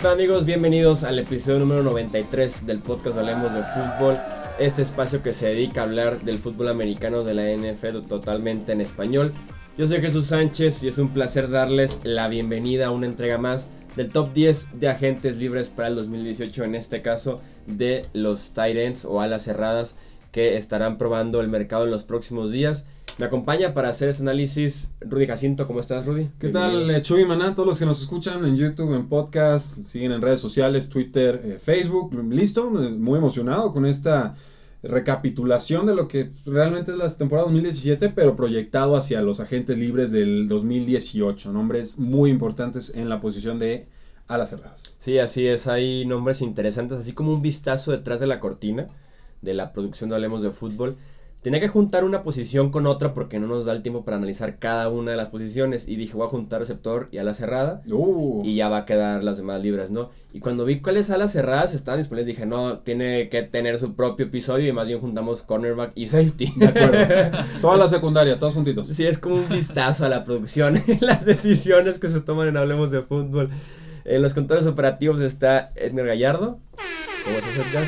tal amigos? Bienvenidos al episodio número 93 del podcast Hablemos de Fútbol. Este espacio que se dedica a hablar del fútbol americano de la NFL totalmente en español. Yo soy Jesús Sánchez y es un placer darles la bienvenida a una entrega más del top 10 de agentes libres para el 2018, en este caso de los tight o alas cerradas que estarán probando el mercado en los próximos días. Me acompaña para hacer ese análisis Rudy Jacinto. ¿Cómo estás, Rudy? ¿Qué tal, eh, Chuy Maná? Todos los que nos escuchan en YouTube, en podcast, siguen en redes sociales, Twitter, eh, Facebook. Listo, muy emocionado con esta recapitulación de lo que realmente es la temporada 2017, pero proyectado hacia los agentes libres del 2018. Nombres muy importantes en la posición de alas cerradas. Sí, así es. Hay nombres interesantes, así como un vistazo detrás de la cortina de la producción de Hablemos de Fútbol. Tenía que juntar una posición con otra porque no nos da el tiempo para analizar cada una de las posiciones. Y dije, voy a juntar receptor y ala cerrada. Uh. Y ya va a quedar las demás libres, ¿no? Y cuando vi cuáles alas cerradas estaban disponibles, dije, no, tiene que tener su propio episodio. Y más bien juntamos cornerback y safety. De acuerdo. Toda la secundaria, todos juntitos. Sí, es como un vistazo a la producción las decisiones que se toman en Hablemos de Fútbol. En los controles operativos está Edgar Gallardo. ¿Cómo estás, Edgar?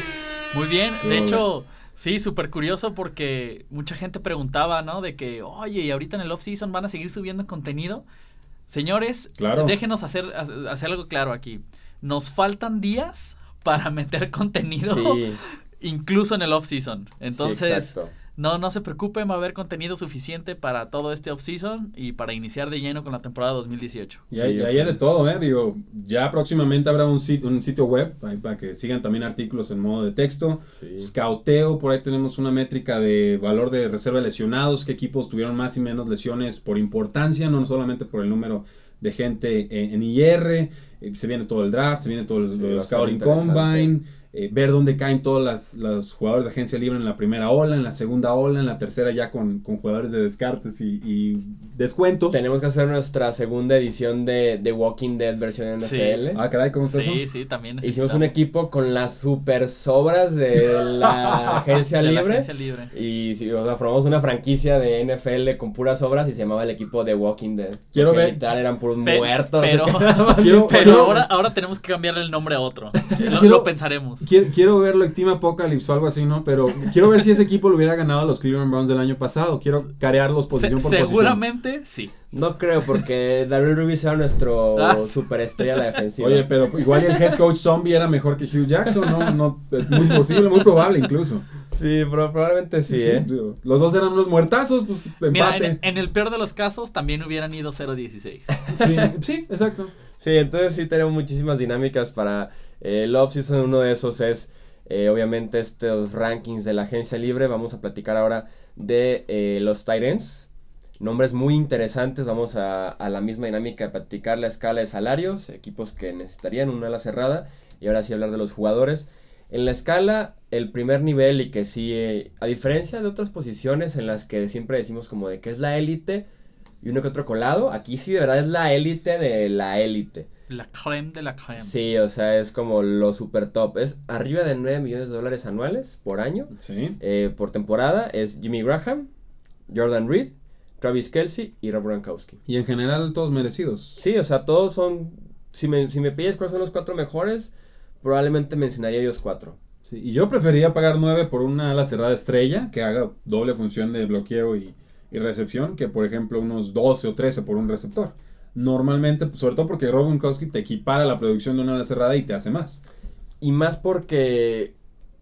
Muy bien, de hecho, sí, súper curioso porque mucha gente preguntaba, ¿no? De que, oye, y ahorita en el off-season van a seguir subiendo contenido. Señores, Claro. déjenos hacer, hacer algo claro aquí. Nos faltan días para meter contenido, Sí, incluso en el off-season. Entonces. No, no se preocupen, va a haber contenido suficiente para todo este off-season y para iniciar de lleno con la temporada 2018. Y hay, Sí, hay de todo, ¿eh? Digo, ya próximamente habrá un sitio, un sitio web ahí para que sigan también artículos en modo de texto. Sí. Scouteo, por ahí tenemos una métrica de valor de reserva de lesionados, qué equipos tuvieron más y menos lesiones por importancia, no solamente por el número de gente en, en IR, eh, se viene todo el draft, se viene todo el, Sí, scouting combine, eh, ver dónde caen todos las, los jugadores de agencia libre en la primera ola, en la segunda ola, en la tercera ya con, con jugadores de descartes y, y descuentos. Tenemos que hacer nuestra segunda edición de, de Walking Dead versión Sí. NFL. Ah, caray, ¿cómo está Sí, eso? sí, también Hicimos un equipo con las super sobras de la agencia De la libre. agencia libre. Y sí, o sea, formamos una franquicia de NFL con puras obras y se llamaba el equipo de Walking Dead. Quiero ver- Literal eran puros Pe- muertos. pero- ahora, ahora tenemos que cambiarle el nombre a otro. Lo, quiero- lo pensaremos. Quiero, quiero verlo Team Apocalypse o algo así, ¿no? Pero quiero ver si ese equipo lo hubiera ganado a los Cleveland Browns del año pasado. Quiero carearlos posición Se- por posición. seguramente sí. No creo, porque Daryl Rubis era nuestro Ah. superestrella a la defensiva. Oye, pero igual el head coach zombie era mejor que Hugh Jackson, ¿no? no es muy posible, muy probable incluso. Sí, pero probablemente sí, ¿eh? los dos eran unos muertazos, pues Mira, empate. en, en el peor de los casos también hubieran ido 0-16. Sí, sí, exacto. Sí, entonces sí tenemos muchísimas dinámicas para el off-season. Uno de esos es, eh, obviamente, estos rankings de la agencia libre. Vamos a platicar ahora de eh, los tight ends. Nombres muy interesantes. Vamos a, a la misma dinámica de platicar la escala de salarios, equipos que necesitarían una ala cerrada. Y ahora sí hablar de los jugadores. En la escala, el primer nivel y que sí, eh, a diferencia de otras posiciones en las que siempre decimos como de que es la élite y uno que otro colado, aquí sí de verdad es la élite de la élite. La creme de la creme. Sí, o sea, es como lo super top. Es arriba de 9 millones de dólares anuales por año. Sí. eh, por temporada es Jimmy Graham, Jordan Reed, Travis Kelsey y Rob Gronkowski. Y en general todos merecidos. Sí, o sea, todos son... Si me, si me pides cuáles son los cuatro mejores, probablemente mencionaría ellos cuatro. Sí, y yo preferiría pagar 9 por una ala cerrada estrella que haga doble función de bloqueo y, y recepción que por ejemplo unos 12 o 13 por un receptor. Normalmente, pues, sobre todo porque Rob Gronkowski te equipara la producción de una ala cerrada y te hace más. Y más porque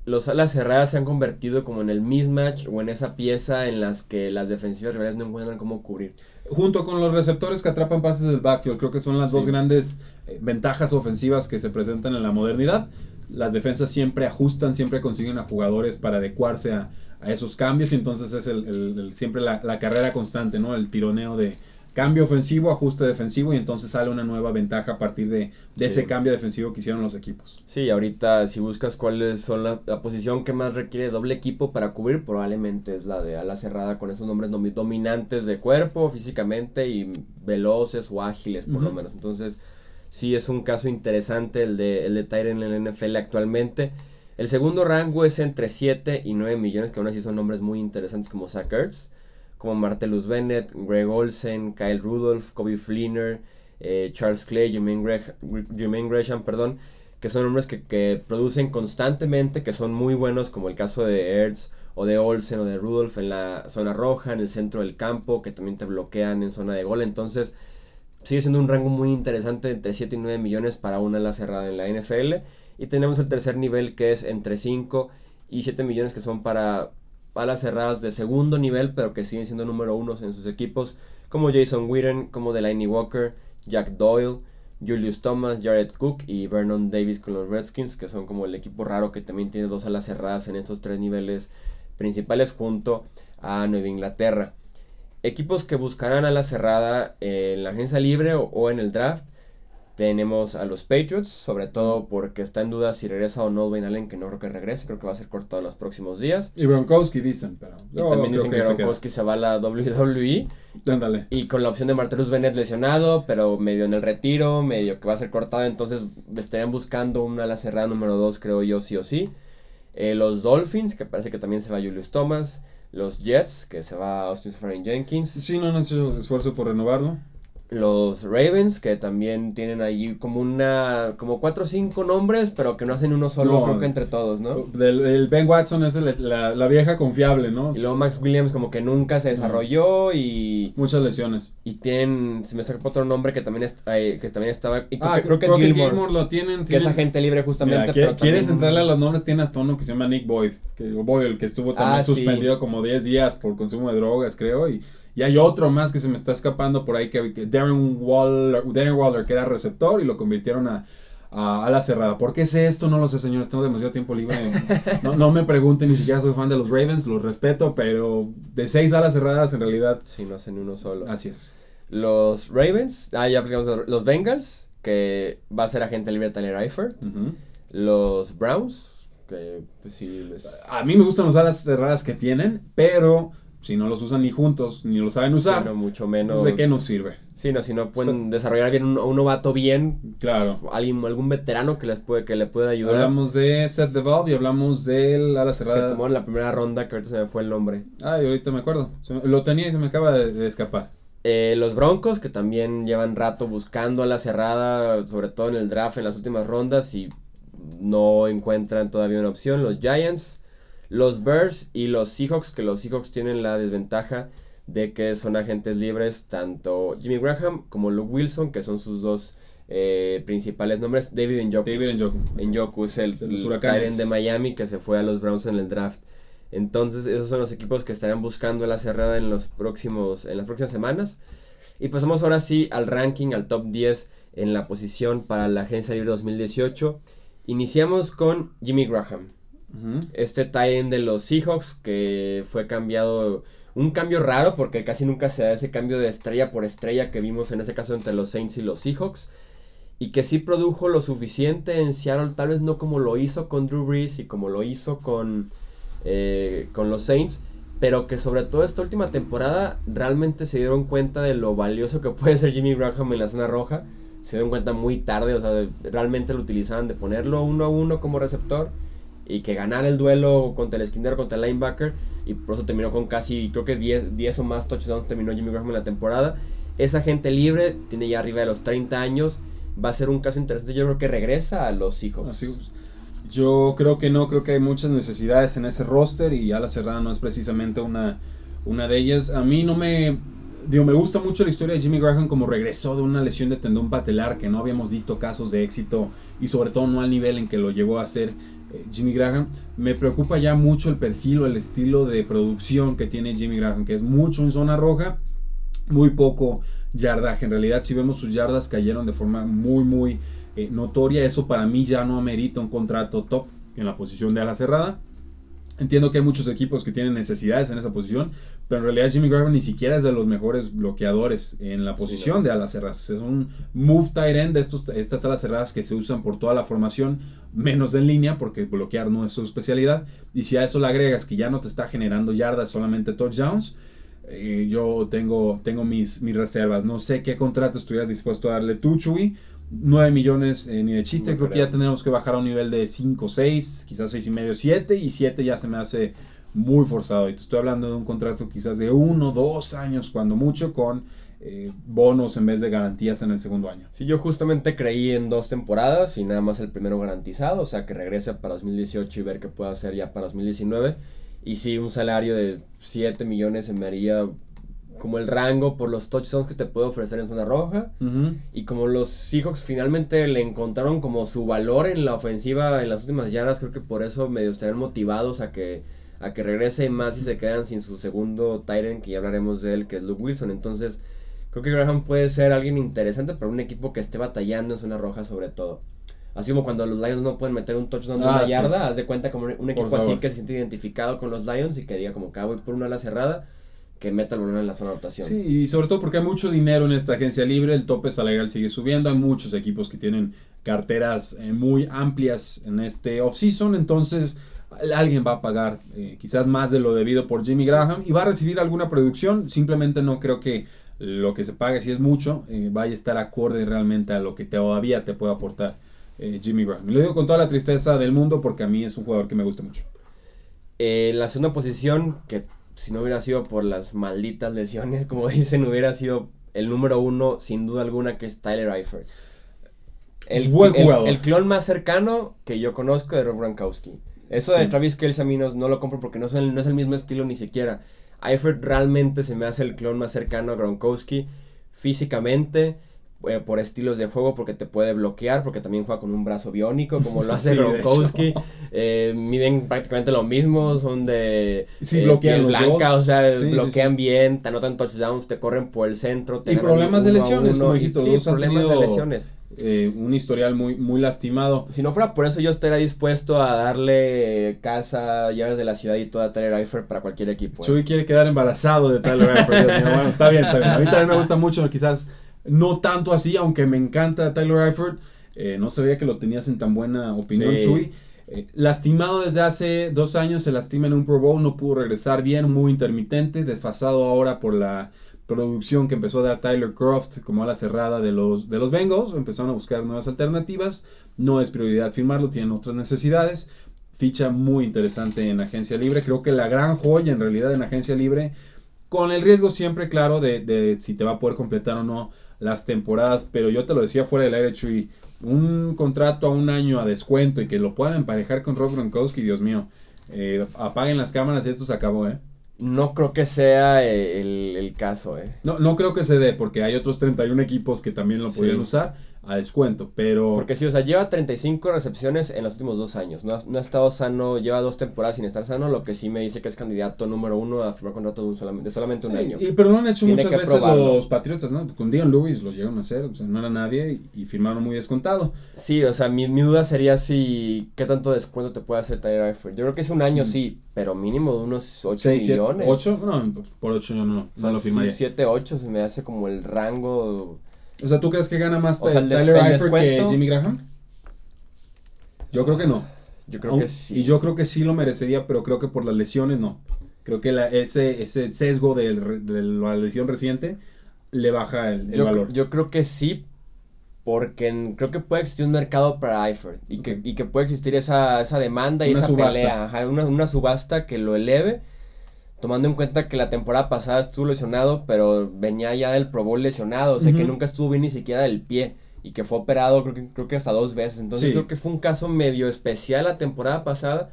los alas cerradas se han convertido como en el mismatch o en esa pieza en las que las defensivas rivales no encuentran cómo cubrir. Junto con los receptores que atrapan pases del backfield, creo que son las dos grandes eh, ventajas ofensivas que se presentan en la modernidad. Las defensas siempre ajustan, siempre consiguen a jugadores para adecuarse a, a esos cambios y entonces es el, el- el- siempre la, la carrera constante, ¿no? El tironeo de cambio ofensivo, ajuste defensivo y entonces sale una nueva ventaja a partir de, de Sí. ese cambio defensivo que hicieron los equipos. Sí, ahorita si buscas cuáles son la, la posición que más requiere doble equipo para cubrir, probablemente es la de ala cerrada con esos nombres domi- dominantes de cuerpo físicamente y veloces o ágiles por lo menos. Entonces, sí es un caso interesante el de, el de Tyren en la NFL actualmente. El segundo rango es entre 7 y 9 millones, que aún así son nombres muy interesantes como Zach Ertz, como Martellus Bennett, Greg Olsen, Kyle Rudolph, Kobe Fleener, eh, Charles Clay, Jermaine Gresham, perdón, que son hombres que, que, producen constantemente, que son muy buenos, como el caso de Ertz o de Olsen o de Rudolph en la zona roja, en el centro del campo, que también te bloquean en zona de gol. Entonces, sigue siendo un rango muy interesante entre 7 y 9 millones para una ala cerrada en la NFL. Y tenemos el tercer nivel que es entre 5 y 7 millones que son para alas cerradas de segundo nivel, pero que siguen siendo número uno en sus equipos, como Jason Witten, como Delaney Walker, Jack Doyle, Julius Thomas, Jared Cook y Vernon Davis con los Redskins, que son como el equipo raro que también tiene dos alas cerradas en estos tres niveles principales junto a Nueva Inglaterra. Equipos que buscarán a la cerrada en la agencia libre o, en el draft. Tenemos a los Patriots, sobre todo porque está en duda si regresa o no Wayne Allen, que no creo que regrese, creo que va a ser cortado en los próximos días. Y Gronkowski dicen, pero... Y también dicen que, Gronkowski se, va a la WWE. Ándale. Y con la opción de Martellus Bennett lesionado, pero medio en el retiro, medio que va a ser cortado, entonces estarían buscando una ala cerrada número 2, creo yo, sí o sí. Eh, los Dolphins, que parece que también se va Julius Thomas los Jets, que se va Austin Seferian Jenkins. Sí, no han hecho esfuerzo por renovarlo. Los Ravens, que también tienen ahí como una, como cuatro o cinco nombres, pero que no hacen uno solo, creo que entre todos, ¿no? el Ben Watson es la, la, vieja confiable, ¿no? Y luego Max Williams como que nunca se desarrolló y... Muchas lesiones. Y tienen, se me sacó otro nombre que también, que también estaba... Y ah, creo que, Gilmore, lo tienen, Que es agente libre justamente. ¿Quieres entrarle a los nombres? Tiene hasta uno que se llama Nick Boyd, que, Boyd, que estuvo también ah, suspendido como 10 días por consumo de drogas, creo, y y hay otro más que se me está escapando por ahí, que, Darren, Waller, Darren Waller, que era receptor y lo convirtieron a, a, la cerrada. ¿Por qué es esto? No lo sé, señores. Tengo demasiado tiempo libre. No, no, me pregunten, ni siquiera soy fan de los Ravens, los respeto, pero de seis alas cerradas en realidad. Sí, no hacen uno solo. Así es. Los Ravens, ah, ya digamos, los Bengals, que va a ser agente libre Tyler Eifert. Los Browns, que pues sí les... A mí me gustan las alas cerradas que tienen, pero si no los usan ni juntos, ni lo saben usar, mucho menos. ¿de qué nos sirve? Sí, no, si no pueden desarrollar bien un, un, novato bien, claro. Alguien, algún veterano que les puede, que le pueda ayudar. Hablamos de Seth DeValve y hablamos del ala cerrada. Que tomó en la primera ronda, que ahorita se me fue el nombre. Ah, y ahorita me acuerdo. lo tenía y se me acaba de, escapar. Eh, los Broncos, que también llevan rato buscando a la cerrada, sobre todo en el draft, en las últimas rondas, y no encuentran todavía una opción. Los Giants, los Bears y los Seahawks, que los Seahawks tienen la desventaja de que son agentes libres, tanto Jimmy Graham como Luke Wilson, que son sus dos eh, principales nombres. David Njoku. David Njoku. Njoku es el, el de Miami que se fue a los Browns en el draft. Entonces, esos son los equipos que estarán buscando la cerrada en los próximos en las próximas semanas. Y pasamos ahora sí al ranking, al top 10 en la posición para la agencia libre 2018. Iniciamos con Jimmy Graham. Este tie de los Seahawks que fue cambiado, un cambio raro porque casi nunca se da ese cambio de estrella por estrella que vimos en ese caso entre los Saints y los Seahawks. Y que sí produjo lo suficiente en Seattle, tal vez no como lo hizo con Drew Brees y como lo hizo con, eh, con los Saints, pero que sobre todo esta última temporada realmente se dieron cuenta de lo valioso que puede ser Jimmy Graham en la zona roja. Se dieron cuenta muy tarde, o sea, realmente lo utilizaban de ponerlo uno a uno como receptor y que ganara el duelo contra el esquinero, contra el linebacker. Y por eso terminó con casi, creo que 10, 10 o más touchdowns terminó Jimmy Graham en la temporada. Esa gente libre, tiene ya arriba de los 30 años. Va a ser un caso interesante. Yo creo que regresa a los hijos. Yo creo que no, creo que hay muchas necesidades en ese roster y Ala Serrano no es precisamente una, una de ellas. A mí no me. Digo, me gusta mucho la historia de Jimmy Graham como regresó de una lesión de tendón patelar que no habíamos visto casos de éxito y sobre todo no al nivel en que lo llevó a eh, Jimmy Graham. Me preocupa ya mucho el perfil o el estilo de producción que tiene Jimmy Graham, que es mucho en zona roja, muy poco yardaje. En realidad, si vemos sus yardas cayeron de forma muy, muy eh, notoria. Eso para mí ya no amerita un contrato top en la posición de ala cerrada. Entiendo que hay muchos equipos que tienen necesidades en esa posición, pero en realidad Jimmy Graham ni siquiera es de los mejores bloqueadores en la posición de alas cerradas. Es un move tight end de estos, estas alas cerradas que se usan por toda la formación, menos en línea, porque bloquear no es su especialidad. Y si a eso le agregas que ya no te está generando yardas, solamente touchdowns, eh, yo tengo, tengo mis, mis reservas. No sé qué contrato estuvieras dispuesto a darle tú, Chuy 9 millones eh, ni de chiste. creo, que ya tendremos que bajar a un nivel de 5, 6, quizás 6 y medio, 7. Y 7 ya se me hace muy forzado. Y te estoy hablando de un contrato quizás de uno, dos años, cuando mucho, con eh, bonos en vez de garantías en el segundo año. Sí, yo justamente creí en dos temporadas y nada más el primero garantizado, o sea que regrese para 2018 y ver qué puede hacer ya para 2019. Y sí, un salario de 7 millones se me haría como el rango por los touchdowns que te puede ofrecer en zona roja. Y como los Seahawks finalmente le encontraron como su valor en la ofensiva en las últimas yardas, creo que por eso medio estarían motivados a que, a que regrese más y se quedan sin su segundo Tyrant, que ya hablaremos de él, que es Luke Wilson. Entonces, creo que Graham puede ser alguien interesante para un equipo que esté batallando en zona roja sobre todo. Así como cuando los Lions no pueden meter un touchdown de ah, una yarda, haz de cuenta como un equipo así que se siente identificado con los Lions y que diga como que ah, voy por una ala cerrada que meta el balón en la zona de rotación. Sí, y sobre todo porque hay mucho dinero en esta agencia libre, el tope salarial sigue subiendo, hay muchos equipos que tienen carteras eh, muy amplias en este offseason, entonces alguien va a pagar eh, quizás más de lo debido por Jimmy Graham y va a recibir alguna producción, simplemente no creo que lo que se pague, si es mucho, eh, vaya a estar acorde realmente a lo que todavía te puede aportar Jimmy Graham. lo digo con toda la tristeza del mundo porque a mí es un jugador que me gusta mucho. la segunda posición que si no hubiera sido por las malditas lesiones, como dicen, hubiera sido el número uno, sin duda alguna, que es Tyler Eifert. El, Buen jugador. El, clon más cercano que yo conozco de Rob Gronkowski. Eso de Travis Kelce a mí no, lo compro porque no es, el, no es el mismo estilo ni siquiera. Eifert realmente se me hace el clon más cercano a Gronkowski físicamente eh, por estilos de juego, porque te puede bloquear, porque también juega con un brazo biónico, como lo hace Gronkowski. Eh, miden prácticamente lo mismo, son de sí, eh, bloquean blanca, o sea, bloquean bien, te anotan touchdowns, te corren por el centro. y problemas de lesiones, como dijiste, sí, problemas de lesiones. un historial muy, muy lastimado. Si no fuera por eso, yo estaría dispuesto a darle casa, llaves de la ciudad y toda Tyler Eifert para cualquier equipo. Chuy quiere quedar embarazado de Tyler Eifert. bueno, está bien, está bien. A mí también me gusta mucho, quizás no tanto así, aunque me encanta Tyler Eifert. Eh, no sabía que lo tenías en tan buena opinión, Chuy. Eh, lastimado desde hace dos años, se lastima en un Pro Bowl, no pudo regresar bien, muy intermitente, desfasado ahora por la producción que empezó a dar Tyler Croft como a la cerrada de los, de los Bengals. Empezaron a buscar nuevas alternativas. No es prioridad firmarlo, tienen otras necesidades. Ficha muy interesante en agencia libre. Creo que la gran joya en realidad en agencia libre, con el riesgo siempre claro de, de si te va a poder completar o no las temporadas, pero yo te lo decía fuera del aire, Tree, un contrato a un año a descuento y que lo puedan emparejar con Rob Gronkowski, Dios mío, eh, apaguen las cámaras y esto se acabó, ¿eh? No creo que sea eh, el, caso, ¿eh? No, no creo que se dé, porque hay otros 31 equipos que también lo podrían usar a descuento, pero... Porque sí, o sea, lleva 35 recepciones en los últimos dos años, no ha, estado sano, lleva dos temporadas sin estar sano, lo que sí me dice que es candidato número uno a firmar contrato de, un solamente, de solamente un año. Y, pero lo han hecho muchas veces los Patriotas, ¿no? Con Dion Lewis lo llegaron a hacer, o sea, no era nadie y, firmaron muy descontado. Sí, o sea, mi, mi, duda sería si, ¿qué tanto descuento te puede hacer Tyler Eifert? Yo creo que es un año, mm. sí, pero mínimo de unos 8 millones. ¿8? No, por 8 yo no, no lo firmaría. 7, 8 se me hace como el rango o sea, ¿tú crees que gana más Tyler Eifert que Jimmy Graham? Yo creo que no. Yo creo que sí. Y yo creo que sí lo merecería, pero creo que por las lesiones no. Creo que la, ese, ese sesgo de, la lesión reciente le baja el, valor. Yo creo que sí, porque creo que puede existir un mercado para Eifert y, que, y que puede existir esa, esa demanda y esa pelea, una, una subasta que lo eleve tomando en cuenta que la temporada pasada estuvo lesionado, pero venía ya del Pro Bowl lesionado, o sea que nunca estuvo bien ni siquiera del pie y que fue operado creo que, creo que hasta dos veces. Entonces creo que fue un caso medio especial la temporada pasada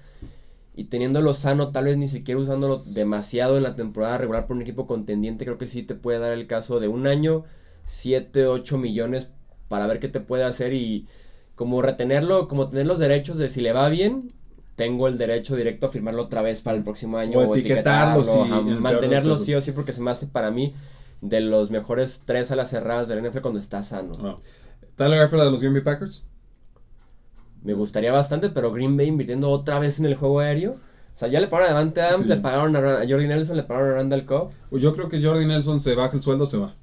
y teniéndolo sano, tal vez ni siquiera usándolo demasiado en la temporada regular por un equipo contendiente, creo que sí te puede dar el caso de un año, 7, 8 millones para ver qué te puede hacer y como retenerlo, como tener los derechos de si le va bien, tengo el derecho directo a firmarlo otra vez para el próximo año. O, etiquetarlo, sí, mantenerlo sí o sí, porque se me hace para mí de los mejores tres a las cerradas del NFL cuando está sano. Oh. ¿Tyler Eifert de los Green Bay Packers? Me gustaría bastante, pero Green Bay invirtiendo otra vez en el juego aéreo. O sea, ya le pagaron a Davante Adams, le pagaron a, Jordi Nelson, le pagaron a Randall Cobb. Yo creo que Jordi Nelson se baja el sueldo, se va.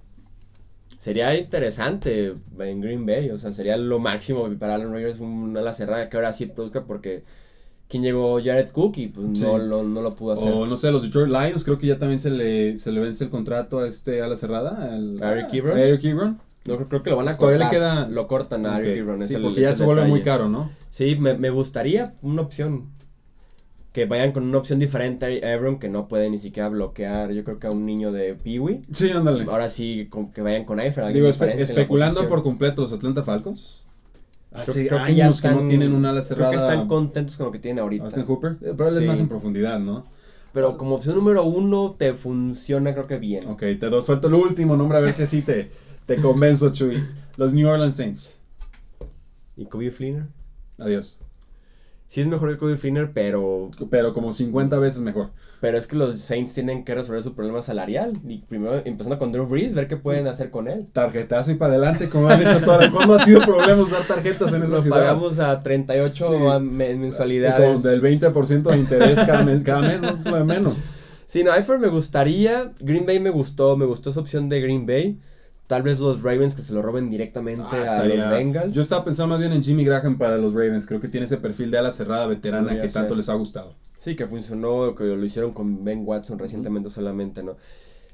Sería interesante en Green Bay, o sea, sería lo máximo para Alan Rodgers una la cerrada que ahora sí produzca porque quien llegó Jared Cook y pues no, no, lo pudo hacer. O no sé, los Detroit Lions, creo que ya también se le, se le vence el contrato a este a la cerrada. Al, Eric Ebron. Eric Ebron. No, creo, que lo van a cortar. le queda... Lo cortan a Eric Ebron. Sí, porque ya se vuelve muy caro, ¿no? Sí, me, me gustaría una opción. que vayan con una opción diferente a Abram que no puede ni siquiera bloquear, yo creo que a un niño de Peewee. Sí, ándale. Ahora sí, con, que vayan con Eifert. Digo, espe especulando por completo los Atlanta Falcons. Hace creo, creo años que, ya están, que, no tienen un ala cerrada. Creo que están contentos con lo que tienen ahorita. Austin Hooper, eh, pero él es más en profundidad, ¿no? Pero como opción número uno te funciona creo que bien. Ok, te do, suelto el último nombre a ver si así te, te convenzo, Chuy. Los New Orleans Saints. ¿Y Kobe Fleener? Adiós. Sí es mejor que Kobe Fleener, pero... Pero como 50 veces mejor. Pero es que los Saints tienen que resolver su problema salarial. Y primero empezando con Drew Brees, ver qué pueden hacer con él. Tarjetazo y para adelante, como han hecho todas. ¿Cuándo ha sido problema usar tarjetas en esa ciudad? pagamos a 38 mensualidades. del 20% de interés cada mes, cada mes no es de menos. Sí, no, Eifert me gustaría. Green Bay me gustó, me gustó esa opción de Green Bay. Tal vez los Ravens que se lo roben directamente ah, a los Bengals. Yo estaba pensando más bien en Jimmy Graham para los Ravens. Creo que tiene ese perfil de ala cerrada veterana que tanto les ha gustado. Sí, que funcionó, que lo hicieron con Ben Watson recientemente solamente, ¿no?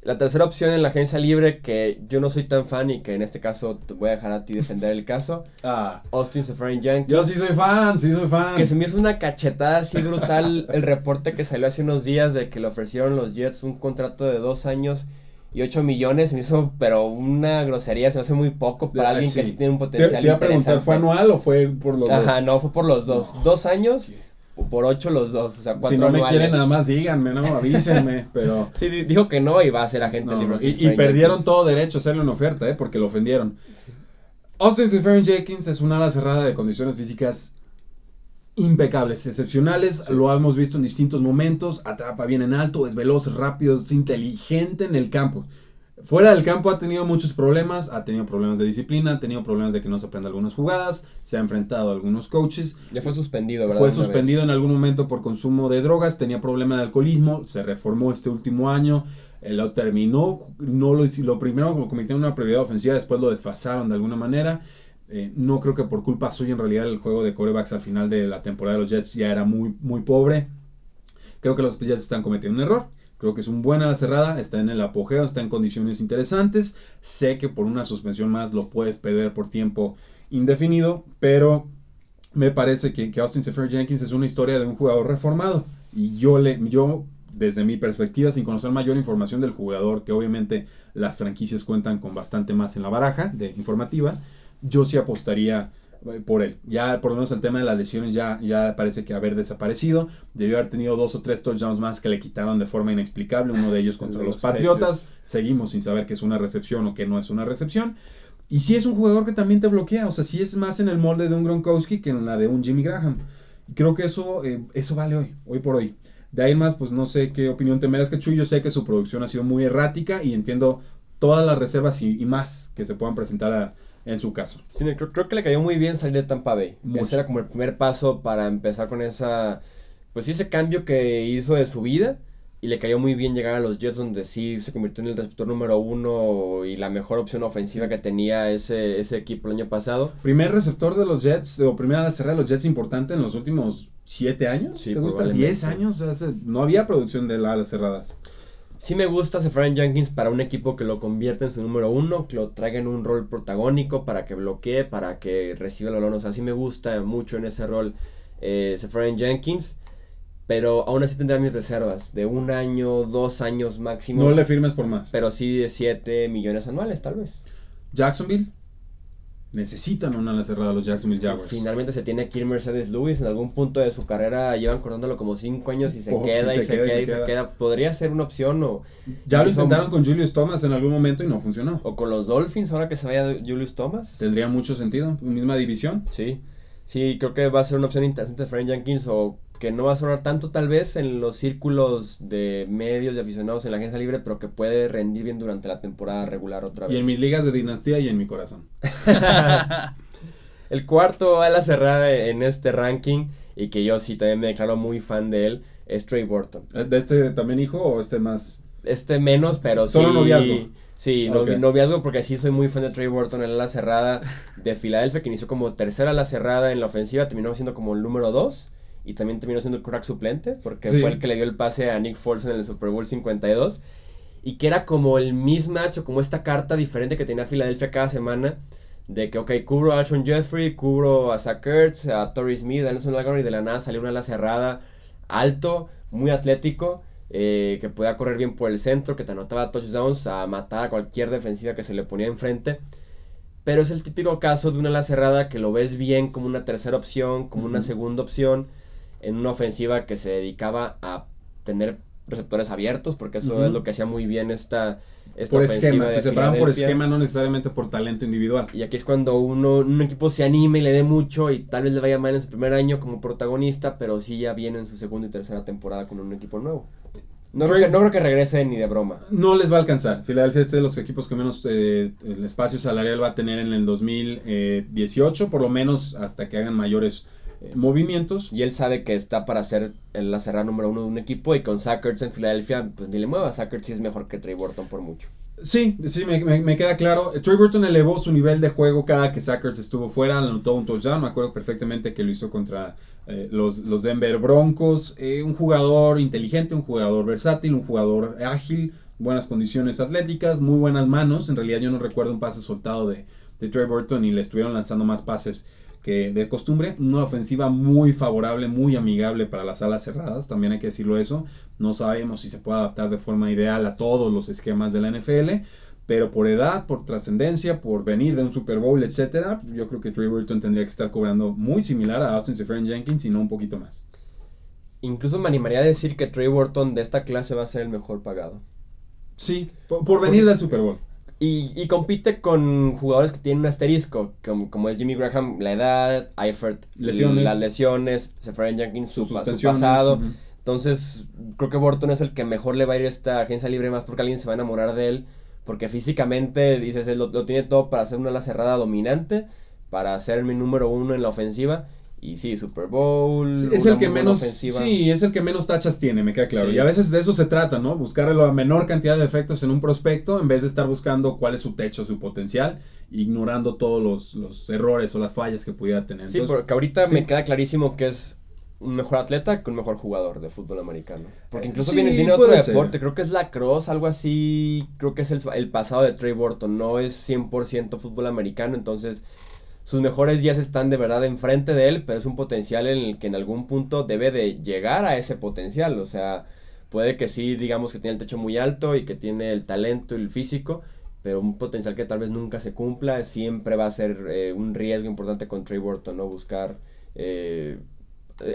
La tercera opción en la agencia libre, que yo no soy tan fan y que en este caso te voy a dejar a ti defender el caso. ah. Austin Safari Jenkins. Yo sí soy fan, sí soy fan. Que se me hizo una cachetada así brutal el reporte que salió hace unos días de que le ofrecieron los Jets un contrato de dos años y 8 millones me hizo, pero una grosería, se me hace muy poco para alguien que sí tiene un potencial. Te, iba a preguntar, ¿fue anual o fue por los dos? Ajá, no, fue por los dos. Dos años, por ocho los dos, o sea, cuatro Si no me quieren, nada más díganme, no, avísenme, pero. Sí, dijo que no iba a ser agente libre. Y, y perdieron todo derecho a hacerle una oferta, ¿eh? Porque lo ofendieron. Austin Stephen Jenkins es una ala cerrada de condiciones físicas impecables, excepcionales, lo hemos visto en distintos momentos, atrapa bien en alto, es veloz, rápido, es inteligente en el campo. Fuera del campo ha tenido muchos problemas, ha tenido problemas de disciplina, ha tenido problemas de que no se aprenda algunas jugadas, se ha enfrentado a algunos coaches. Ya fue suspendido, ¿verdad? Fue suspendido en algún momento por consumo de drogas, tenía problema de alcoholismo, se reformó este último año, eh, lo terminó, no lo, lo primero lo convirtieron en una prioridad ofensiva, después lo desfasaron de alguna manera. Eh, no creo que por culpa suya en realidad el juego de corebacks al final de la temporada de los Jets ya era muy, muy pobre. Creo que los Jets están cometiendo un error. Creo que es un buen ala cerrada, está en el apogeo, está en condiciones interesantes. Sé que por una suspensión más lo puedes perder por tiempo indefinido, pero me parece que, Austin Sefer Jenkins es una historia de un jugador reformado. Y yo, le, yo, desde mi perspectiva, sin conocer mayor información del jugador, que obviamente las franquicias cuentan con bastante más en la baraja de informativa, yo sí apostaría eh, por él. Ya por lo menos el tema de las lesiones ya, ya parece que haber desaparecido. Debió haber tenido dos o tres touchdowns más que le quitaron de forma inexplicable. Uno de ellos contra los, Patriotas. Seguimos sin saber que es una recepción o que no es una recepción. Y sí es un jugador que también te bloquea. O sea, sí es más en el molde de un Gronkowski que en la de un Jimmy Graham. Y creo que eso, eh, eso vale hoy, hoy por hoy. De ahí más, pues no sé qué opinión te merezca, Chuy. Yo sé que su producción ha sido muy errática y entiendo todas las reservas y más que se puedan presentar a, en su caso. Sí, creo, que le cayó muy bien salir de Tampa Bay. Ese era como el primer paso para empezar con esa, pues ese cambio que hizo de su vida. Y le cayó muy bien llegar a los Jets donde sí se convirtió en el receptor número uno y la mejor opción ofensiva que tenía ese, ese equipo el año pasado. Primer receptor de los Jets, o primera cerrada de los Jets importante en los últimos siete años. Sí, ¿Te gusta? Diez años. no había producción de alas cerradas. Sí me gusta Sefran Jenkins para un equipo que lo convierta en su número uno, que lo traiga en un rol protagónico para que bloquee, para que reciba el balón. O sea, sí me gusta mucho en ese rol eh, Jenkins. Pero aún así tendrá mis reservas de un año, dos años máximo. No le firmes por más. Pero sí de 7 millones anuales, tal vez. Jacksonville necesitan una ala cerrada los Jacksonville Jaguars. Finalmente se tiene aquí Mercedes Lewis. En algún punto de su carrera llevan cortándolo como 5 años y se, queda, y se, queda, y se, queda. Podría ser una opción o... Ya lo intentaron con Julius Thomas en algún momento y no funcionó. O con los Dolphins ahora que se vaya Julius Thomas. Tendría mucho sentido. Misma división. Sí. Sí, creo que va a ser una opción interesante Frank Jenkins o que no va a sonar tanto tal vez en los círculos de medios y aficionados en la agencia libre, pero que puede rendir bien durante la temporada regular otra vez. Y en mis ligas de dinastía y en mi corazón. el cuarto a la cerrada en este ranking, y que yo sí también me declaro muy fan de él, es Trey Burton. ¿De este también hijo o este más? Este menos, pero sí. Solo noviazgo. Sí, noviazgo porque sí soy muy fan de Trey Burton en la cerrada de Filadelfia, que inició como tercera la cerrada en la ofensiva, terminó siendo como el número dos y también terminó siendo el crack suplente porque fue el que le dio el pase a Nick Foles en el Super Bowl 52 y que era como el mismatch o como esta carta diferente que tenía Filadelfia cada semana de que, ok, cubro a Alshon Jeffrey, cubro a Zach Ertz, a Torrey Smith, a Nelson Lagarde y de la nada salió una ala cerrada alto, muy atlético, eh, que podía correr bien por el centro, que te anotaba touchdowns a matar a cualquier defensiva que se le ponía enfrente. Pero es el típico caso de una ala cerrada que lo ves bien como una tercera opción, como una segunda opción, en una ofensiva que se dedicaba a tener receptores abiertos, porque eso es lo que hacía muy bien esta, esta por esquema, se separaban por esquema, no necesariamente por talento individual. Y aquí es cuando uno, un equipo se anime y le dé mucho y tal vez le vaya mal en su primer año como protagonista, pero sí ya viene en su segunda y tercera temporada con un equipo nuevo. No creo, que, no creo, que, regrese ni de broma. No les va a alcanzar. Filadelfia es de los equipos que menos eh, el espacio salarial va a tener en el 2018, por lo menos hasta que hagan mayores eh, movimientos. Y él sabe que está para ser la cerrada número uno de un equipo y con Sackers en Filadelfia, pues ni le mueva. Sackers sí es mejor que Trey Burton por mucho. Sí, sí, me, me, queda claro. Trey Burton elevó su nivel de juego cada que Sackers estuvo fuera, anotó un touchdown. Me acuerdo perfectamente que lo hizo contra eh, los, los, Denver Broncos. Eh, un jugador inteligente, un jugador versátil, un jugador ágil, buenas condiciones atléticas, muy buenas manos. En realidad yo no recuerdo un pase soltado de, de Trey Burton y le estuvieron lanzando más pases que de costumbre, una ofensiva muy favorable, muy amigable para las alas cerradas, también hay que decirlo eso, no sabemos si se puede adaptar de forma ideal a todos los esquemas de la NFL, pero por edad, por trascendencia, por venir de un Super Bowl, etcétera, yo creo que Trey Burton tendría que estar cobrando muy similar a Austin Seferian Jenkins y no un poquito más. Incluso me animaría a decir que Trey Burton de esta clase va a ser el mejor pagado. Sí, por, venir del Super Bowl. Y, y, compite con jugadores que tienen un asterisco, como, como es Jimmy Graham, la edad, Eifert, lesiones. las lesiones, Seferian Jenkins, su, pasado. Entonces, creo que Burton es el que mejor le va a ir a esta agencia libre, más porque alguien se va a enamorar de él. Porque físicamente, dices, lo, lo tiene todo para ser una ala cerrada dominante, para ser mi número uno en la ofensiva y sí, Super Bowl. es el que menos. Sí, es el que menos tachas tiene, me queda claro. Y a veces de eso se trata, ¿no? Buscar la menor cantidad de efectos en un prospecto en vez de estar buscando cuál es su techo, su potencial, ignorando todos los, los errores o las fallas que pudiera tener. Sí, porque ahorita me queda clarísimo que es un mejor atleta que un mejor jugador de fútbol americano. Porque incluso viene, viene otro deporte, creo que es la cross, algo así, creo que es el, el pasado de Trey Burton, no es 100% fútbol americano, entonces sus mejores días están de verdad enfrente de él, pero es un potencial en el que en algún punto debe de llegar a ese potencial. O sea, puede que sí, digamos que tiene el techo muy alto y que tiene el talento y el físico, pero un potencial que tal vez nunca se cumpla, siempre va a ser eh, un riesgo importante con Trey Burton, ¿no? Buscar eh,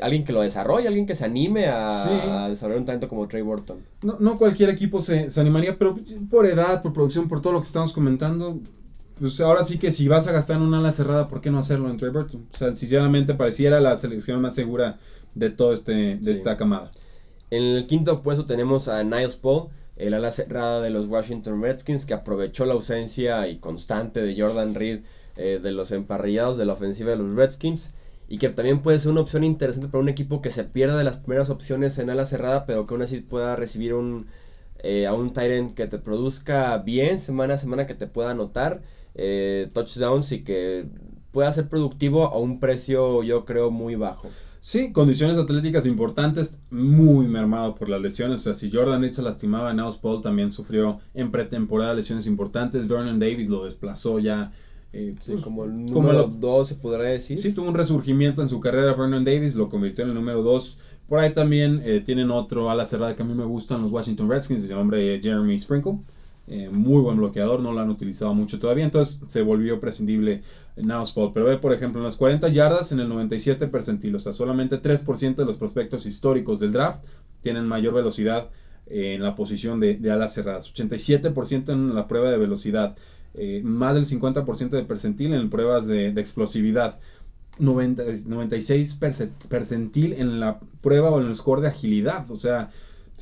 alguien que lo desarrolle, alguien que se anime a, desarrollar un talento como Trey Burton. No, no cualquier equipo se, se animaría, pero por edad, por producción, por todo lo que estamos comentando, pues ahora sí que si vas a gastar en una ala cerrada, ¿por qué no hacerlo en Trey Burton? O sea, sinceramente pareciera la selección más segura de todo este, de esta camada. En el quinto puesto tenemos a Niles Paul, el ala cerrada de los Washington Redskins, que aprovechó la ausencia y constante de Jordan Reed eh, de los emparrillados de la ofensiva de los Redskins. Y que también puede ser una opción interesante para un equipo que se pierda de las primeras opciones en ala cerrada, pero que aún así pueda recibir un, eh, a un Tyrant que te produzca bien semana a semana, que te pueda anotar eh, touchdowns y que pueda ser productivo a un precio yo creo muy bajo. Sí, condiciones atléticas importantes, muy mermado por las lesiones. O sea, si Jordan Reed se lastimaba, Niles Paul también sufrió en pretemporada lesiones importantes. Vernon Davis lo desplazó ya. Eh, pues, como el número 2 se podría decir. Sí, tuvo un resurgimiento en su carrera. Vernon Davis lo convirtió en el número 2. Por ahí también eh, tienen otro ala cerrada que a mí me gustan, los Washington Redskins, el nombre Jeremy Sprinkle. Eh, muy buen bloqueador, no lo han utilizado mucho todavía, entonces se volvió prescindible Spot. Pero ve, por ejemplo, en las 40 yardas en el 97 percentil, o sea, solamente 3% de los prospectos históricos del draft tienen mayor velocidad en la posición de, alas cerradas, 87% en la prueba de velocidad, eh, más del 50% de percentil en pruebas de, explosividad. 96 percentil en la prueba o en el score de agilidad, o sea,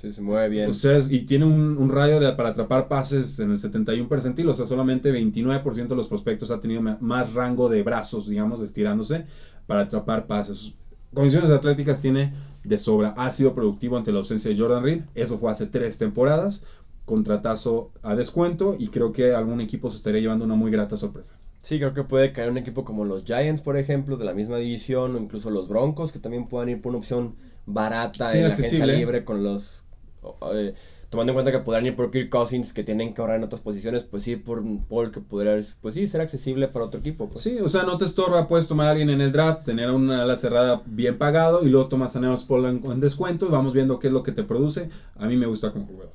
Sí, se mueve bien. y tiene un, radio de, para atrapar pases en el 71 percentil, o sea, solamente 29% de los prospectos ha tenido más rango de brazos, digamos, estirándose para atrapar pases. Condiciones atléticas tiene de sobra. Ha sido productivo ante la ausencia de Jordan Reed. Eso fue hace tres temporadas. Contratazo a descuento y creo que algún equipo se estaría llevando una muy grata sorpresa. Sí, creo que puede caer un equipo como los Giants, por ejemplo, de la misma división, o incluso los Broncos, que también puedan ir por una opción barata en la agencia libre con los tomando en cuenta que podrán ir por Kirk Cousins, que tienen que ahorrar en otras posiciones, pues sí, por Paul, que podría, pues sí, ser accesible para otro equipo. Pues. Sí, o sea, no te estorba, puedes tomar a alguien en el draft, tener una ala cerrada bien pagado y luego tomas a Neos Paul en, en, descuento y vamos viendo qué es lo que te produce. A mí me gusta como jugador.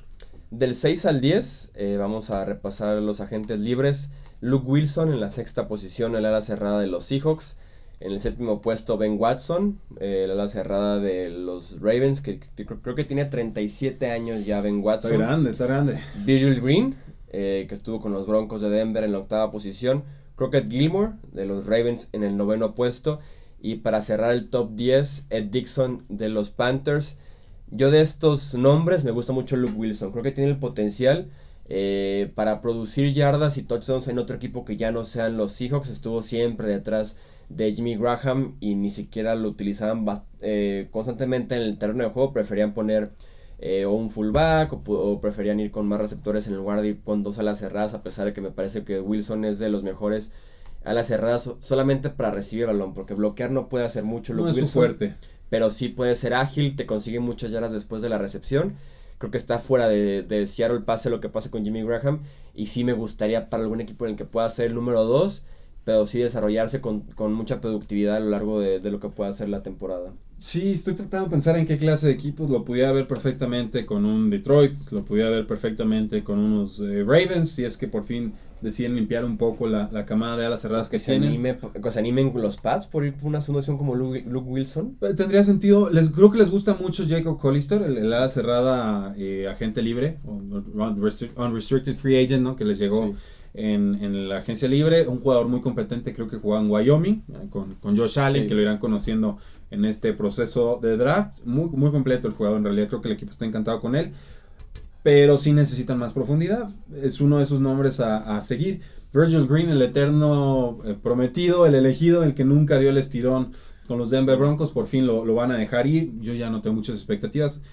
Del 6 al 10, eh, vamos a repasar los agentes libres. Luke Wilson en la sexta posición, el ala cerrada de los Seahawks. En el séptimo puesto, Ben Watson, eh, la cerrada de los Ravens, que, creo que tiene 37 años ya Ben Watson. Está grande, está grande. Virgil Green, eh, que estuvo con los Broncos de Denver en la octava posición. Crockett Gilmore, de los Ravens, en el noveno puesto. Y para cerrar el top 10, Ed Dixon, de los Panthers. Yo de estos nombres me gusta mucho Luke Wilson. Creo que tiene el potencial eh, para producir yardas y touchdowns en otro equipo que ya no sean los Seahawks. Estuvo siempre detrás de Jimmy Graham y ni siquiera lo utilizaban eh, constantemente en el terreno de juego, preferían poner eh, o un fullback o, preferían ir con más receptores en lugar de ir con dos alas cerradas, a pesar de que me parece que Wilson es de los mejores alas cerradas solamente para recibir balón, porque bloquear no puede hacer mucho. No es fuerte. Pero sí puede ser ágil, te consigue muchas yardas después de la recepción. Creo que está fuera de, de Seattle pase lo que pasa con Jimmy Graham. Y sí me gustaría para algún equipo en el que pueda ser el número 2 pero sí desarrollarse con, mucha productividad a lo largo de, lo que pueda ser la temporada. Sí, estoy tratando de pensar en qué clase de equipos lo pudiera ver perfectamente con un Detroit, lo pudiera ver perfectamente con unos eh, Ravens, si es que por fin deciden limpiar un poco la, la camada de alas cerradas que, que se tienen. Anime, que se animen los Pats por ir por una solución como Luke, Wilson. Eh, tendría sentido, les creo que les gusta mucho Jacob Collister, el, ala cerrada eh, agente libre, unrestricted free agent, ¿no? Que les llegó en, en, la agencia libre, un jugador muy competente, creo que jugaba en Wyoming, eh, con, con Josh Allen, que lo irán conociendo en este proceso de draft. Muy, muy completo el jugador, en realidad creo que el equipo está encantado con él, pero sí necesitan más profundidad. Es uno de esos nombres a, a seguir. Virgil Green, el eterno eh, prometido, el elegido, el que nunca dio el estirón con los Denver Broncos, por fin lo, lo van a dejar ir. Yo ya no tengo muchas expectativas.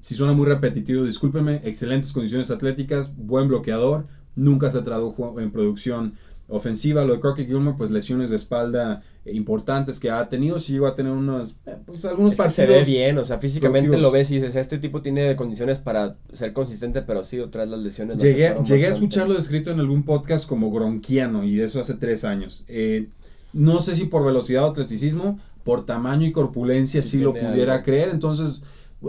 Si suena muy repetitivo, discúlpeme. Excelentes condiciones atléticas, buen bloqueador nunca se tradujo en producción ofensiva. Lo de Crockett Gilmore, pues lesiones de espalda importantes que ha tenido. Si llegó a tener unos, eh, pues, algunos es se ve bien, o sea, físicamente lo ves y dices, este tipo tiene condiciones para ser consistente, pero sí, otras las lesiones. Llegué, llegué a escucharlo descrito en algún podcast como gronquiano y de eso hace tres años. Eh, no sé si por velocidad o atleticismo, por tamaño y corpulencia sí, lo pudiera creer. Entonces,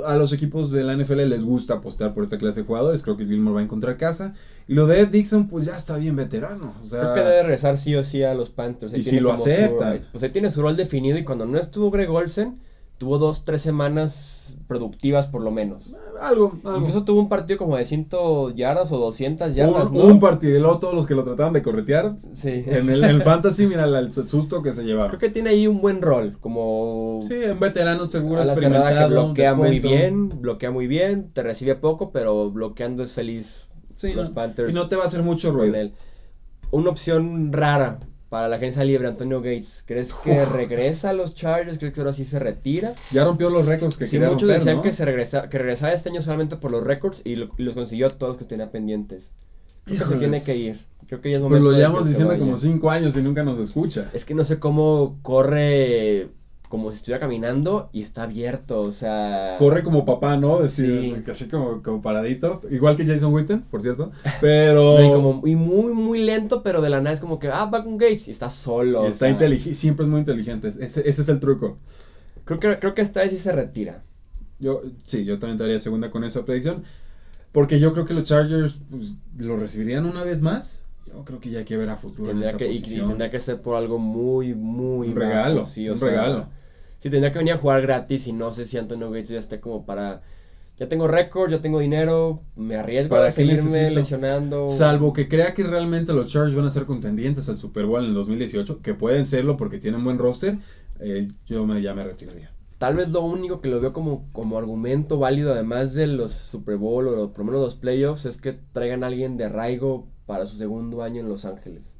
a los equipos de la NFL les gusta apostar por esta clase de jugadores. Creo que Gilmore va a encontrar casa. Y lo de Ed Dixon, pues ya está bien veterano. O sea, Creo que debe regresar sí o sí a los Panthers. y si lo acepta. pues él tiene su rol definido y cuando no estuvo Greg Olsen, tuvo dos, tres semanas productivas por lo menos. Algo, algo. Incluso tuvo un partido como de 100 yardas o 200 yardas, un, ¿no? Un partido, y luego todos los que lo trataban de corretear. Sí. En el, Fantasy, mira el susto que se llevaron. Creo que tiene ahí un buen rol, como... Sí, un veterano seguro, a la experimentado. Que bloquea muy bien, bloquea muy bien, te recibe poco, pero bloqueando es feliz sí, los Panthers. Y no te va a hacer mucho ruido. Una opción rara para la agencia libre, Antonio Gates. ¿Crees que regresa a los Chargers? ¿Crees que ahora sí se retira? Ya rompió los récords que sí, muchos decían que, se regresa, que regresaba este año solamente por los récords y, los consiguió todos los que tenía pendientes. Creo que se tiene que ir. Creo que ya es momento Pues lo llevamos diciendo como cinco años y nunca nos escucha. Es que no sé cómo corre como si estuviera caminando y está abierto, o sea... Corre como papá, ¿no? Decir, casi como, como paradito, igual que Jason Witten, por cierto, pero... y, como, y muy, muy lento, pero de la nada es como que, ah, va con Gates y está solo. Y está inteligente, siempre es muy inteligente, ese, ese, es el truco. Creo que, creo que esta vez sí se retira. Yo, sí, yo también daría segunda con esa predicción, porque yo creo que los Chargers pues, lo recibirían una vez más. Yo creo que ya hay que ver a futuro en esa que, posición. Y, tendría que ser por algo muy, muy... Un regalo, sí, un regalo sí tendría que venir a jugar gratis y no sé si Antonio Gates ya esté como para ya tengo récord, ya tengo dinero, me arriesgo a seguirme lesionando. Salvo que crea que realmente los Chargers van a ser contendientes al Super Bowl en el 2018, que pueden serlo porque tienen buen roster, eh, yo me, ya me retiraría. Tal vez lo único que lo veo como, como argumento válido, además de los Super Bowl o por lo menos los playoffs, es que traigan a alguien de arraigo para su segundo año en Los Ángeles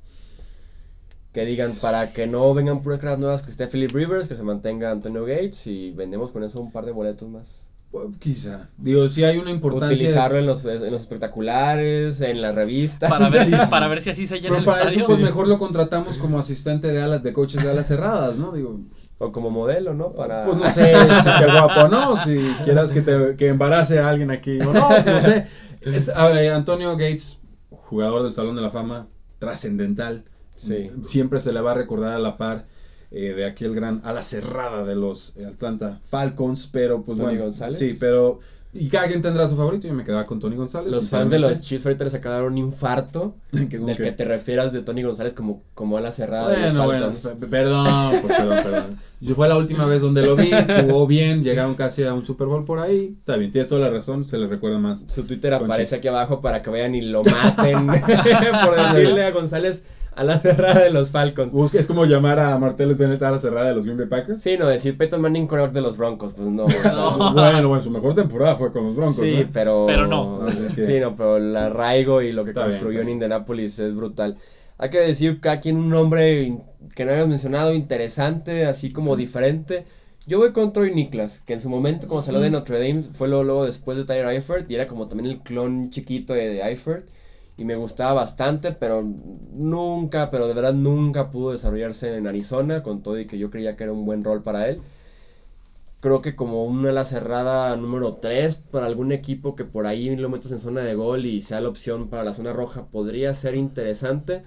que digan para que no vengan puras caras nuevas que esté Philip Rivers, que se mantenga Antonio Gates y vendemos con eso un par de boletos más. Pues, quizá. Digo, si hay una importancia. Utilizarlo en, los, en los espectaculares, en las revistas. Para ver, si, para ver si así se llena Pero para eso, pues mejor lo contratamos como asistente de alas, de coaches de alas cerradas, ¿no? Digo, O como modelo, ¿no? Para... Pues no sé si esté guapo o no, si quieras que, te, que embarace a alguien aquí o no, no sé. Este, a ver, Antonio Gates, jugador del Salón de la Fama, trascendental. Sí. Siempre se le va a recordar a la par eh, de aquel gran ala cerrada de los Atlanta Falcons, pero pues Tony bueno. González. Sí, pero. Y cada quien tendrá su favorito. Yo me quedaba con Tony González. Los fans de los. Chiefs ahorita les acabaron un infarto del que- que te refieras de Tony González como, como ala cerrada de los Bueno, bueno, perdón, pues, perdón, perdón. Yo fue la última vez donde lo vi, jugó bien, llegaron casi a un Super Bowl por ahí. Está bien, tienes toda la razón, se le recuerda más. Su Twitter aparece Chiefs. aquí abajo para que vayan y lo maten por decirle a González a la cerrada de los Falcons. Busca- Es como llamar a Martellus Bennett a la cerrada de los Green Bay Packers. Sí, no, decir Peyton Manning quarterback de los Broncos, pues no. o sea, No. Bueno, bueno, su mejor temporada fue con los Broncos. Sí, ¿eh? pero. Pero no. Sí, no, pero el arraigo y lo que Está construyó en. Indianapolis es brutal. Hay que decir que aquí en un nombre que no habíamos mencionado, interesante, así como diferente. Yo voy con Troy Niklas, que en su momento, como salió de Notre Dame, fue luego, luego después de Tyler Eifert y era como también el clon chiquito de, de Eifert. Y me gustaba bastante, pero nunca, pero de verdad nunca pudo desarrollarse en Arizona, con todo y que yo creía que era un buen rol para él creo que como una ala cerrada número 3 para algún equipo que por ahí lo metas en zona de gol y sea la opción para la zona roja podría ser interesante.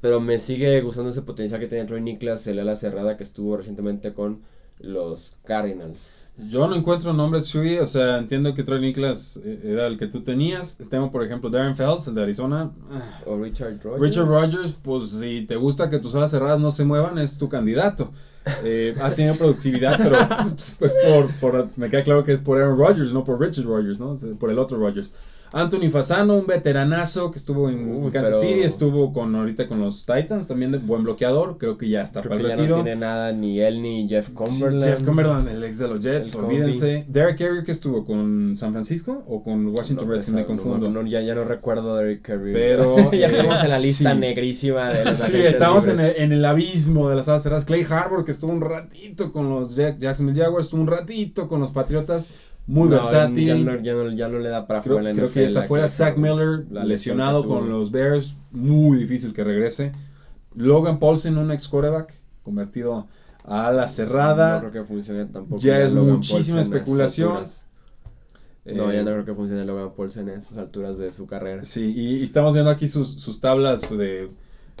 Pero me sigue gustando ese potencial que tenía Troy Niklas, el ala cerrada que estuvo recientemente con los Cardinals. Yo no encuentro nombres Chuy, o sea, entiendo que Troy Niklas eh, era el que tú tenías. Tengo, por ejemplo, Darren Fells, el de Arizona. O Richard Rogers. Richard Rogers, pues si te gusta que tus alas cerradas no se muevan, es tu candidato. Eh, ha tenido productividad, pero pues, pues, por, por- me queda claro que es por Aaron Rodgers, no por Richard Rogers, ¿no? Por el otro Rogers. Anthony Fasano, un veteranazo que estuvo en Kansas City, estuvo con ahorita con los Titans, también de buen bloqueador, creo que ya está Creo para que el ya retiro. no tiene nada ni él ni Jeff Cumberland. Jeff Cumberland, el ex de los Jets, El olvídense. Derek Carrier que estuvo con San Francisco o con Washington No, Redskins, me confundo. no, ya, ya no recuerdo de Eric Carey. Pero, ya eh, estamos en la lista sí. negrísima de los Sí, estamos en el, en el abismo de las alas cerradas. Clay Harbor, que estuvo un ratito con los Jack- Jacksonville Jaguars, estuvo un ratito con los Patriotas. Muy No, versátil. Ya no, ya, no, ya no le da para creo, la creo que NFL, está fuera. Zach. Miller, La lesionado con los Bears. Muy difícil que regrese. Logan Paulsen, un ex quarterback, convertido a ala cerrada. No creo que funcione tampoco. Ya es Logan muchísima especulación. No, ya no creo que funcione Logan Paulsen en estas alturas de su carrera. Sí, y, y estamos viendo aquí sus, sus tablas de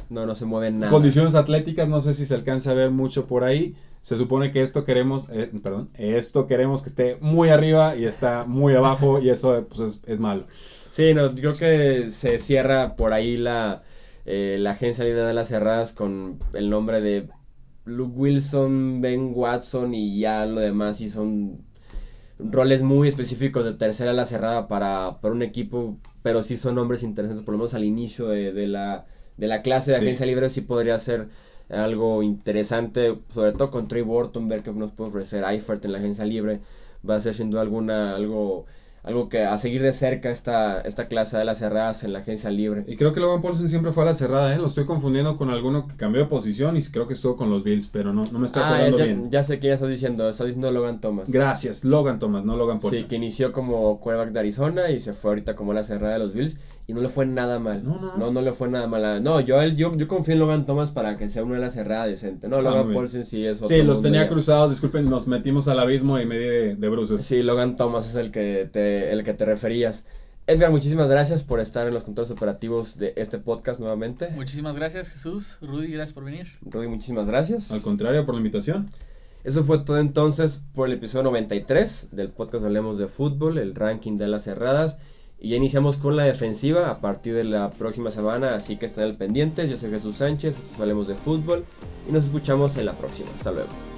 No, no se mueve nada. condiciones atléticas. No sé si se alcanza a ver mucho por ahí. Se supone que esto queremos, eh, perdón, esto queremos que esté muy arriba y está muy abajo y eso pues es, es malo. Sí, no, creo que se cierra por ahí la, eh, la agencia libre de las cerradas con el nombre de Luke Wilson, Ben Watson y ya lo demás sí son roles muy específicos de tercera a la cerrada para, para un equipo, pero sí son nombres interesantes, por lo menos al inicio de, de la, de la clase de Sí. agencia libre sí podría ser algo interesante, sobre todo con Trey Burton, ver qué nos puede ofrecer Eifert en la agencia libre, va a ser sin duda alguna algo, algo que a seguir de cerca esta, esta clase de las cerradas en la agencia libre. Y creo que Logan Paulsen siempre fue a la cerrada, ¿eh? Lo estoy confundiendo con alguno que cambió de posición y creo que estuvo con los Bills, pero no, no me estoy Ah, acordando ya, bien. ya sé quién estás diciendo, estás diciendo Logan Thomas. Gracias, Logan Thomas, no Logan Paulsen. Sí, que inició como quarterback de Arizona y se fue ahorita como la cerrada de los Bills y no le fue nada mal. No, no, no. no, no le fue nada mal. a- No, yo, él- yo, yo confío en Logan Thomas para que sea una de las cerradas decente. No, Ah, Logan. Paulsen sí es otro Sí, los tenía ya. cruzados, disculpen, nos metimos al abismo y me di de, de bruces. Sí, Logan Thomas es el que te, el que te referías. Edgar, muchísimas gracias por estar en los controles operativos de este podcast nuevamente. Muchísimas gracias, Jesús. Rudy, gracias por venir. Rudy, muchísimas gracias. Al contrario, por la invitación. Eso fue todo entonces por el episodio 93 del podcast Hablemos de Fútbol, el ranking de las cerradas. Y ya iniciamos con la defensiva a partir de la próxima semana, así que estén al pendientes. Yo soy Jesús Sánchez, esto es Hablemos de Fútbol y nos escuchamos en la próxima. Hasta luego.